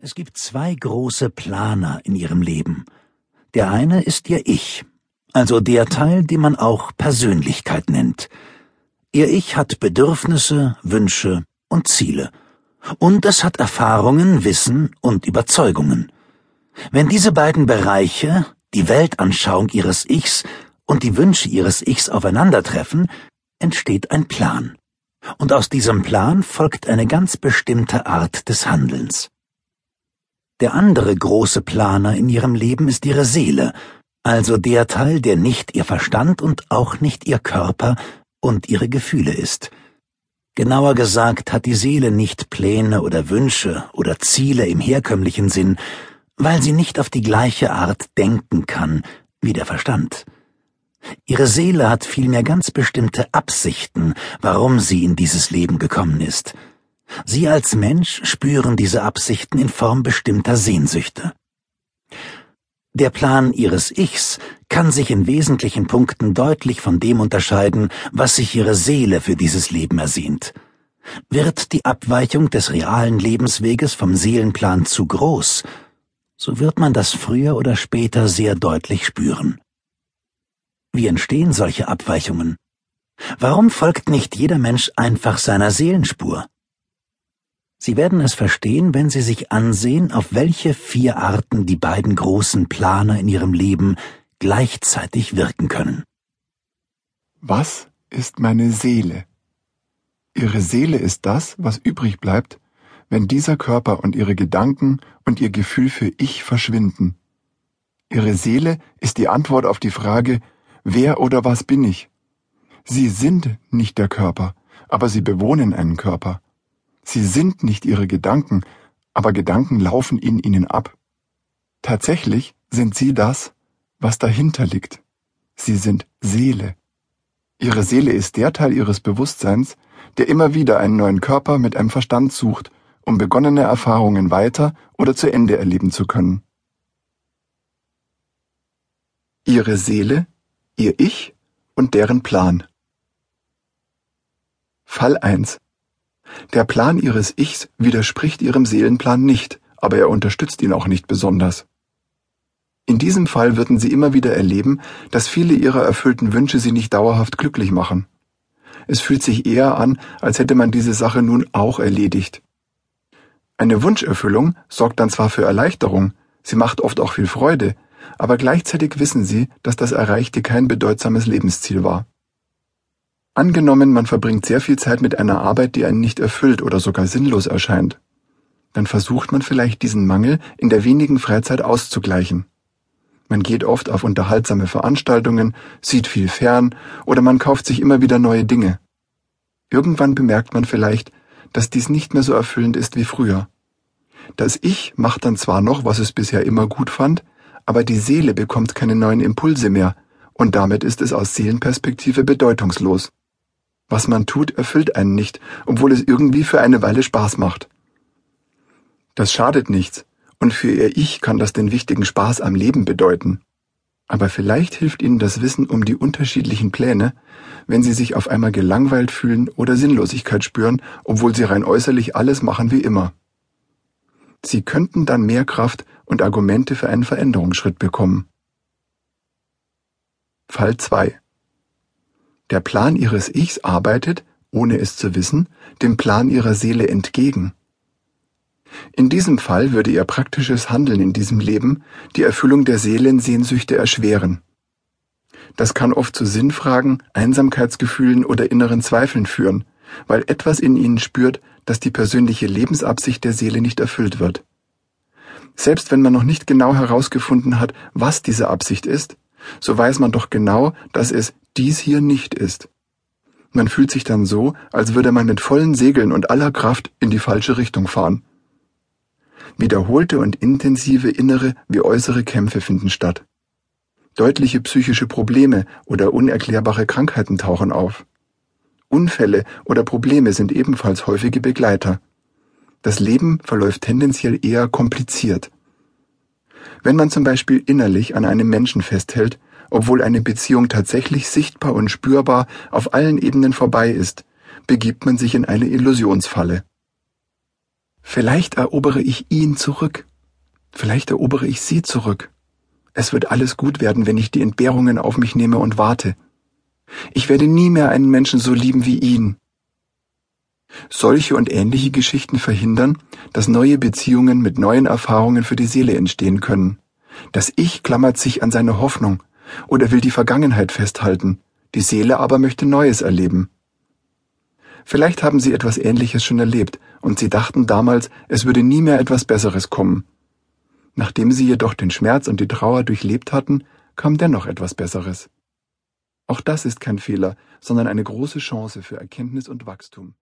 Es gibt zwei große Planer in ihrem Leben. Der eine ist ihr Ich, also der Teil, den man auch Persönlichkeit nennt. Ihr Ich hat Bedürfnisse, Wünsche und Ziele. Und es hat Erfahrungen, Wissen und Überzeugungen. Wenn diese beiden Bereiche, die Weltanschauung ihres Ichs und die Wünsche ihres Ichs aufeinandertreffen, entsteht ein Plan. Und aus diesem Plan folgt eine ganz bestimmte Art des Handelns. Der andere große Planer in ihrem Leben ist ihre Seele, also der Teil, der nicht ihr Verstand und auch nicht ihr Körper und ihre Gefühle ist. Genauer gesagt hat die Seele nicht Pläne oder Wünsche oder Ziele im herkömmlichen Sinn, weil sie nicht auf die gleiche Art denken kann wie der Verstand. Ihre Seele hat vielmehr ganz bestimmte Absichten, warum sie in dieses Leben gekommen ist, Sie als Mensch spüren diese Absichten in Form bestimmter Sehnsüchte. Der Plan ihres Ichs kann sich in wesentlichen Punkten deutlich von dem unterscheiden, was sich ihre Seele für dieses Leben ersehnt. Wird die Abweichung des realen Lebensweges vom Seelenplan zu groß, so wird man das früher oder später sehr deutlich spüren. Wie entstehen solche Abweichungen? Warum folgt nicht jeder Mensch einfach seiner Seelenspur? Sie werden es verstehen, wenn Sie sich ansehen, auf welche vier Arten die beiden großen Planer in Ihrem Leben gleichzeitig wirken können. Was ist meine Seele? Ihre Seele ist das, was übrig bleibt, wenn dieser Körper und Ihre Gedanken und Ihr Gefühl für Ich verschwinden. Ihre Seele ist die Antwort auf die Frage, wer oder was bin ich? Sie sind nicht der Körper, aber Sie bewohnen einen Körper. Sie sind nicht ihre Gedanken, aber Gedanken laufen in ihnen ab. Tatsächlich sind sie das, was dahinter liegt. Sie sind Seele. Ihre Seele ist der Teil ihres Bewusstseins, der immer wieder einen neuen Körper mit einem Verstand sucht, um begonnene Erfahrungen weiter oder zu Ende erleben zu können. Ihre Seele, ihr Ich und deren Plan. Fall 1 der Plan ihres Ichs widerspricht ihrem Seelenplan nicht, aber er unterstützt ihn auch nicht besonders. In diesem Fall würden sie immer wieder erleben, dass viele ihrer erfüllten Wünsche sie nicht dauerhaft glücklich machen. Es fühlt sich eher an, als hätte man diese Sache nun auch erledigt. Eine Wunscherfüllung sorgt dann zwar für Erleichterung, sie macht oft auch viel Freude, aber gleichzeitig wissen sie, dass das Erreichte kein bedeutsames Lebensziel war. Angenommen, man verbringt sehr viel Zeit mit einer Arbeit, die einen nicht erfüllt oder sogar sinnlos erscheint. Dann versucht man vielleicht diesen Mangel in der wenigen Freizeit auszugleichen. Man geht oft auf unterhaltsame Veranstaltungen, sieht viel fern oder man kauft sich immer wieder neue Dinge. Irgendwann bemerkt man vielleicht, dass dies nicht mehr so erfüllend ist wie früher. Das Ich macht dann zwar noch, was es bisher immer gut fand, aber die Seele bekommt keine neuen Impulse mehr, und damit ist es aus Seelenperspektive bedeutungslos. Was man tut, erfüllt einen nicht, obwohl es irgendwie für eine Weile Spaß macht. Das schadet nichts, und für ihr Ich kann das den wichtigen Spaß am Leben bedeuten. Aber vielleicht hilft Ihnen das Wissen um die unterschiedlichen Pläne, wenn Sie sich auf einmal gelangweilt fühlen oder Sinnlosigkeit spüren, obwohl Sie rein äußerlich alles machen wie immer. Sie könnten dann mehr Kraft und Argumente für einen Veränderungsschritt bekommen. Fall 2 der Plan ihres Ichs arbeitet, ohne es zu wissen, dem Plan ihrer Seele entgegen. In diesem Fall würde ihr praktisches Handeln in diesem Leben die Erfüllung der Seelensehnsüchte erschweren. Das kann oft zu Sinnfragen, Einsamkeitsgefühlen oder inneren Zweifeln führen, weil etwas in ihnen spürt, dass die persönliche Lebensabsicht der Seele nicht erfüllt wird. Selbst wenn man noch nicht genau herausgefunden hat, was diese Absicht ist, so weiß man doch genau, dass es dies hier nicht ist. Man fühlt sich dann so, als würde man mit vollen Segeln und aller Kraft in die falsche Richtung fahren. Wiederholte und intensive innere wie äußere Kämpfe finden statt. Deutliche psychische Probleme oder unerklärbare Krankheiten tauchen auf. Unfälle oder Probleme sind ebenfalls häufige Begleiter. Das Leben verläuft tendenziell eher kompliziert. Wenn man zum Beispiel innerlich an einem Menschen festhält, obwohl eine Beziehung tatsächlich sichtbar und spürbar auf allen Ebenen vorbei ist, begibt man sich in eine Illusionsfalle. Vielleicht erobere ich ihn zurück. Vielleicht erobere ich sie zurück. Es wird alles gut werden, wenn ich die Entbehrungen auf mich nehme und warte. Ich werde nie mehr einen Menschen so lieben wie ihn. Solche und ähnliche Geschichten verhindern, dass neue Beziehungen mit neuen Erfahrungen für die Seele entstehen können. Das Ich klammert sich an seine Hoffnung oder will die Vergangenheit festhalten, die Seele aber möchte Neues erleben. Vielleicht haben Sie etwas Ähnliches schon erlebt und Sie dachten damals, es würde nie mehr etwas Besseres kommen. Nachdem Sie jedoch den Schmerz und die Trauer durchlebt hatten, kam dennoch etwas Besseres. Auch das ist kein Fehler, sondern eine große Chance für Erkenntnis und Wachstum.